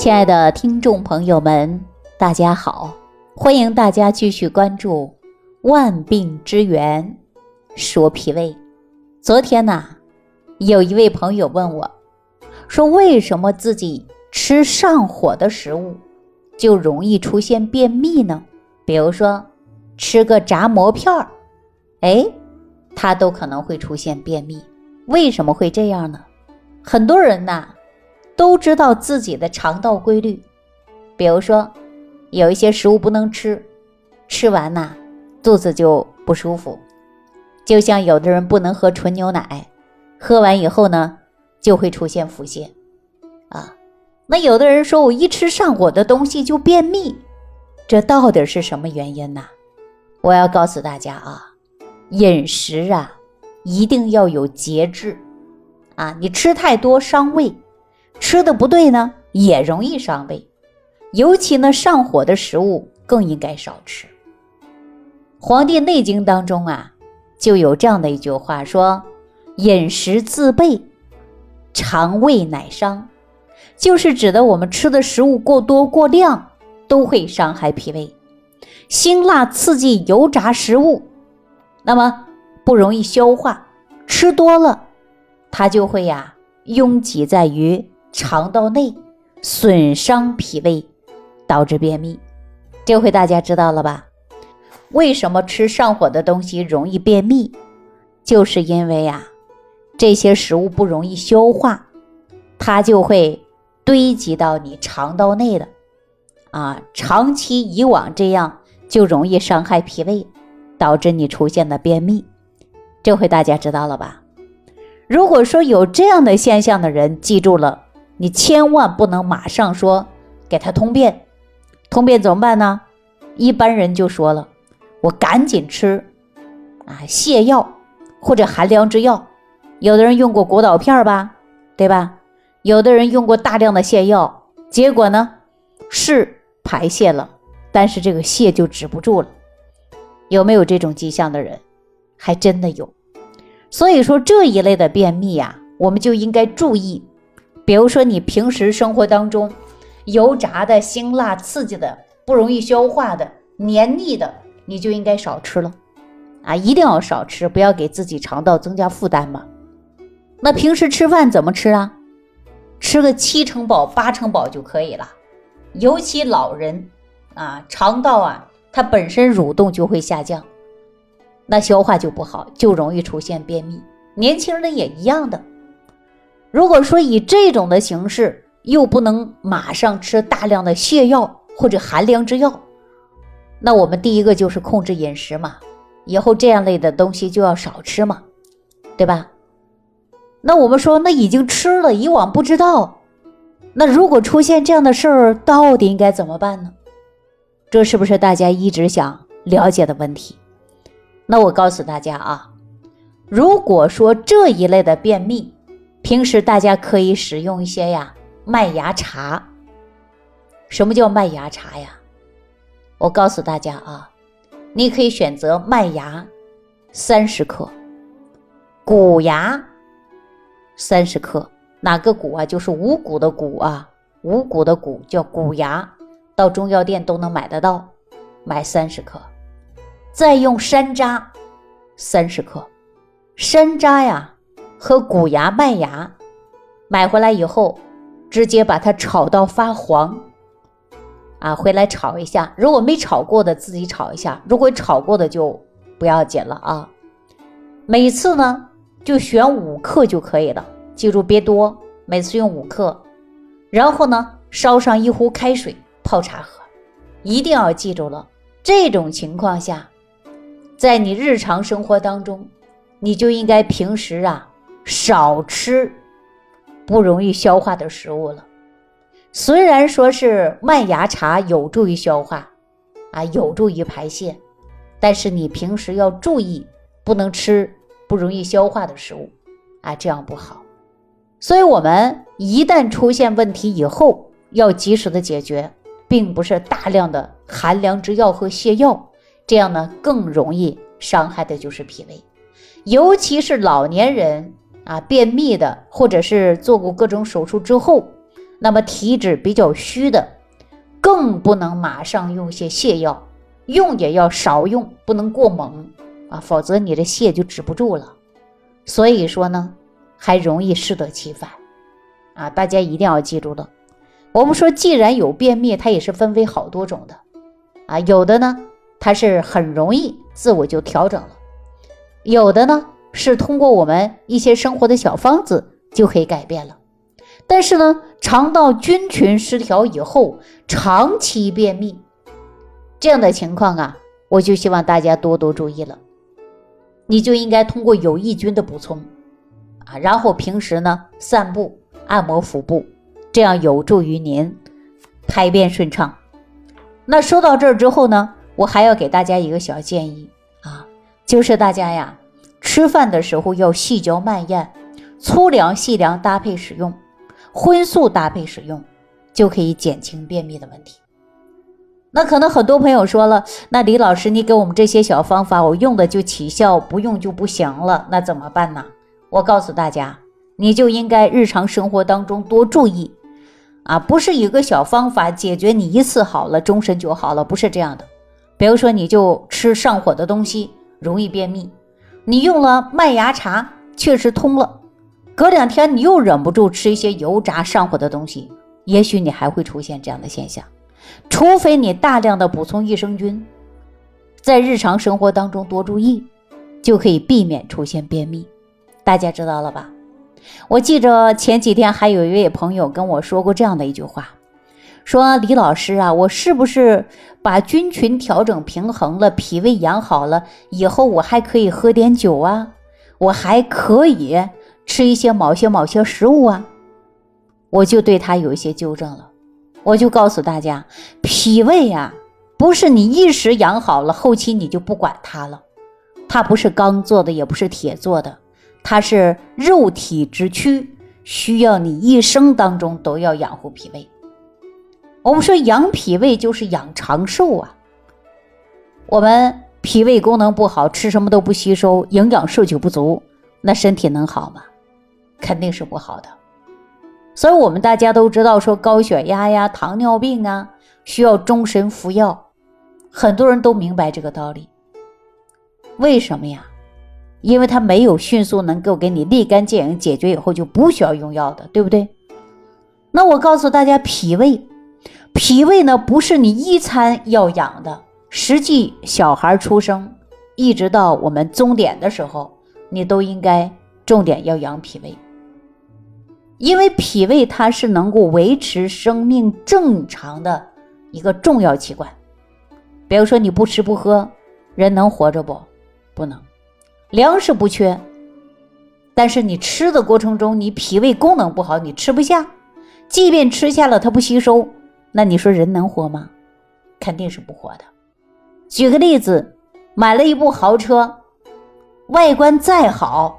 亲爱的听众朋友们，大家好！欢迎大家继续关注《万病之源说脾胃》。昨天呢，有一位朋友问我，说为什么自己吃上火的食物就容易出现便秘呢？比如说吃个炸馍片儿，哎，他都可能会出现便秘。为什么会这样呢？很多人呐。都知道自己的肠道规律，比如说有一些食物不能吃，吃完呐肚子就不舒服。就像有的人不能喝纯牛奶，喝完以后呢就会出现腹泻啊。那有的人说我一吃上火的东西就便秘，这到底是什么原因呢？我要告诉大家啊，饮食啊一定要有节制啊，你吃太多伤胃。吃的不对呢，也容易伤胃，尤其呢上火的食物更应该少吃。《黄帝内经》当中啊，就有这样的一句话说：“饮食自备，肠胃乃伤。”就是指的我们吃的食物过多过量都会伤害脾胃。辛辣刺激、油炸食物，那么不容易消化，吃多了，它就会呀拥挤在于。肠道内损伤脾胃，导致便秘，这回大家知道了吧？为什么吃上火的东西容易便秘？就是因为呀，这些食物不容易消化，它就会堆积到你肠道内的，啊，长期以往这样就容易伤害脾胃，导致你出现的便秘。这回大家知道了吧？如果说有这样的现象的人，记住了。你千万不能马上说给他通便，通便怎么办呢？一般人就说了，我赶紧吃啊泻药或者寒凉之药。有的人用过果导片吧，对吧？有的人用过大量的泻药，结果呢是排泄了，但是这个泻就止不住了。有没有这种迹象的人？还真的有。所以说这一类的便秘呀，我们就应该注意。比如说，你平时生活当中，油炸的、辛辣刺激的、不容易消化的、黏腻的，你就应该少吃了，啊，一定要少吃，不要给自己肠道增加负担嘛。那平时吃饭怎么吃啊？吃个七成饱、八成饱就可以了。尤其老人啊，肠道啊，它本身蠕动就会下降，那消化就不好，就容易出现便秘。年轻人也一样的。如果说以这种的形式，又不能马上吃大量的泻药或者寒凉之药，那我们第一个就是控制饮食嘛，以后这样类的东西就要少吃嘛，对吧？那我们说，那已经吃了，以往不知道，那如果出现这样的事儿，到底应该怎么办呢？这是不是大家一直想了解的问题？那我告诉大家啊，如果说这一类的便秘，平时大家可以使用一些呀麦芽茶。什么叫麦芽茶呀？我告诉大家啊，你可以选择麦芽三十克，谷芽三十克。哪个谷啊？就是五谷的谷啊，五谷的谷叫谷芽，到中药店都能买得到，买三十克。再用山楂三十克，山楂呀。和谷芽、麦芽买回来以后，直接把它炒到发黄，啊，回来炒一下。如果没炒过的，自己炒一下；如果炒过的，就不要紧了啊。每次呢，就选五克就可以了，记住别多。每次用五克，然后呢，烧上一壶开水泡茶喝。一定要记住了，这种情况下，在你日常生活当中，你就应该平时啊。少吃不容易消化的食物了。虽然说是麦芽茶有助于消化，啊，有助于排泄，但是你平时要注意，不能吃不容易消化的食物，啊，这样不好。所以，我们一旦出现问题以后，要及时的解决，并不是大量的寒凉之药和泻药，这样呢更容易伤害的就是脾胃，尤其是老年人。啊，便秘的，或者是做过各种手术之后，那么体质比较虚的，更不能马上用些泻药，用也要少用，不能过猛啊，否则你的泻就止不住了。所以说呢，还容易适得其反啊！大家一定要记住了。我们说，既然有便秘，它也是分为好多种的啊，有的呢，它是很容易自我就调整了。有的呢是通过我们一些生活的小方子就可以改变了，但是呢，肠道菌群失调以后，长期便秘这样的情况啊，我就希望大家多多注意了。你就应该通过有益菌的补充啊，然后平时呢散步、按摩腹部，这样有助于您排便顺畅。那说到这儿之后呢，我还要给大家一个小建议啊。就是大家呀，吃饭的时候要细嚼慢咽，粗粮细粮搭配使用，荤素搭配使用，就可以减轻便秘的问题。那可能很多朋友说了，那李老师，你给我们这些小方法，我用的就起效，不用就不行了，那怎么办呢？我告诉大家，你就应该日常生活当中多注意啊，不是一个小方法解决你一次好了，终身就好了，不是这样的。比如说，你就吃上火的东西。容易便秘，你用了麦芽茶确实通了，隔两天你又忍不住吃一些油炸上火的东西，也许你还会出现这样的现象。除非你大量的补充益生菌，在日常生活当中多注意，就可以避免出现便秘。大家知道了吧？我记着前几天还有一位朋友跟我说过这样的一句话。说李老师啊，我是不是把菌群调整平衡了，脾胃养好了以后，我还可以喝点酒啊？我还可以吃一些某些某些食物啊？我就对他有一些纠正了，我就告诉大家，脾胃呀，不是你一时养好了，后期你就不管它了。它不是钢做的，也不是铁做的，它是肉体之躯，需要你一生当中都要养护脾胃。我们说养脾胃就是养长寿啊。我们脾胃功能不好，吃什么都不吸收，营养摄取不足，那身体能好吗？肯定是不好的。所以，我们大家都知道，说高血压呀、糖尿病啊，需要终身服药。很多人都明白这个道理。为什么呀？因为它没有迅速能够给你立竿见影解决以后就不需要用药的，对不对？那我告诉大家，脾胃。脾胃呢，不是你一餐要养的，实际小孩出生一直到我们终点的时候，你都应该重点要养脾胃，因为脾胃它是能够维持生命正常的一个重要器官。比如说你不吃不喝，人能活着不？不能，粮食不缺，但是你吃的过程中，你脾胃功能不好，你吃不下，即便吃下了，它不吸收。那你说人能活吗？肯定是不活的。举个例子，买了一部豪车，外观再好，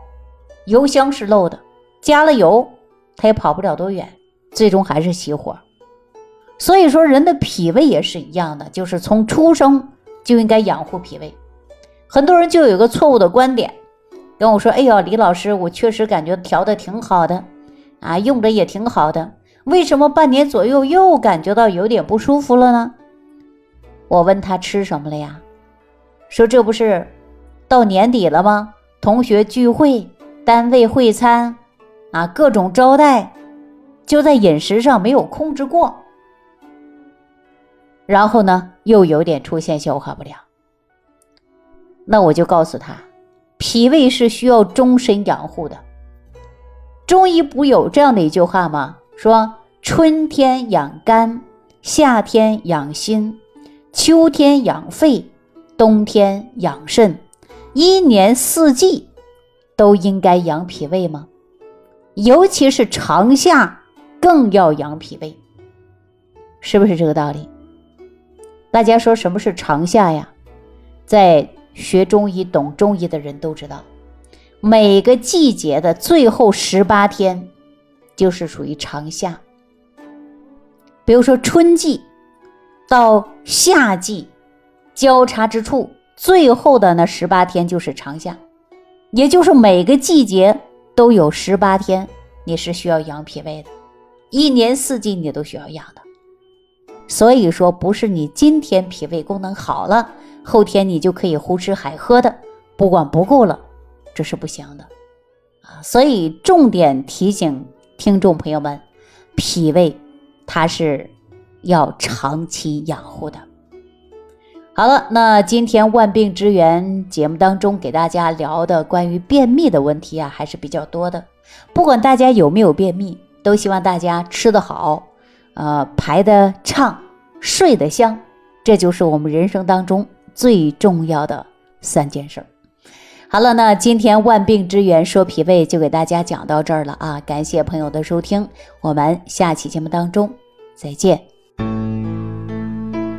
油箱是漏的，加了油，它也跑不了多远，最终还是熄火。所以说，人的脾胃也是一样的，就是从出生就应该养护脾胃。很多人就有个错误的观点，跟我说：“哎呦，李老师，我确实感觉调的挺好的，啊，用着也挺好的。”为什么半年左右又感觉到有点不舒服了呢？我问他吃什么了呀？说这不是到年底了吗？同学聚会、单位会餐啊，各种招待，就在饮食上没有控制过。然后呢，又有点出现消化不良。那我就告诉他，脾胃是需要终身养护的。中医不有这样的一句话吗？说春天养肝，夏天养心，秋天养肺，冬天养肾，一年四季都应该养脾胃吗？尤其是长夏更要养脾胃，是不是这个道理？大家说什么是长夏呀？在学中医、懂中医的人都知道，每个季节的最后十八天。就是属于长夏，比如说春季到夏季交叉之处，最后的那十八天就是长夏，也就是每个季节都有十八天，你是需要养脾胃的。一年四季你都需要养的。所以说，不是你今天脾胃功能好了，后天你就可以胡吃海喝的，不管不顾了，这是不行的啊。所以重点提醒听众朋友们，脾胃它是要长期养护的。好了，那今天万病之源节目当中给大家聊的关于便秘的问题啊，还是比较多的。不管大家有没有便秘，都希望大家吃得好。呃，排得畅，睡得香，这就是我们人生当中最重要的三件事儿。好了，那今天万病之源说脾胃就给大家讲到这儿了啊！感谢朋友的收听，我们下期节目当中再见。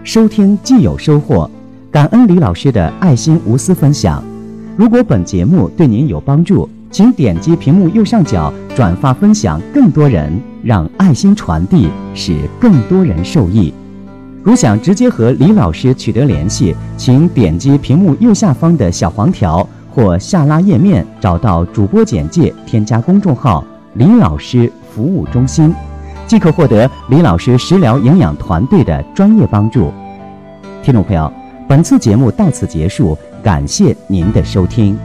收听既有收获，感恩李老师的爱心无私分享。如果本节目对您有帮助，请点击屏幕右上角转发分享，更多人让爱心传递，使更多人受益。如想直接和李老师取得联系，请点击屏幕右下方的小黄条或下拉页面，找到主播简介，添加公众号“李老师服务中心”，即可获得李老师食疗营养团队的专业帮助。听众朋友，本次节目到此结束，感谢您的收听。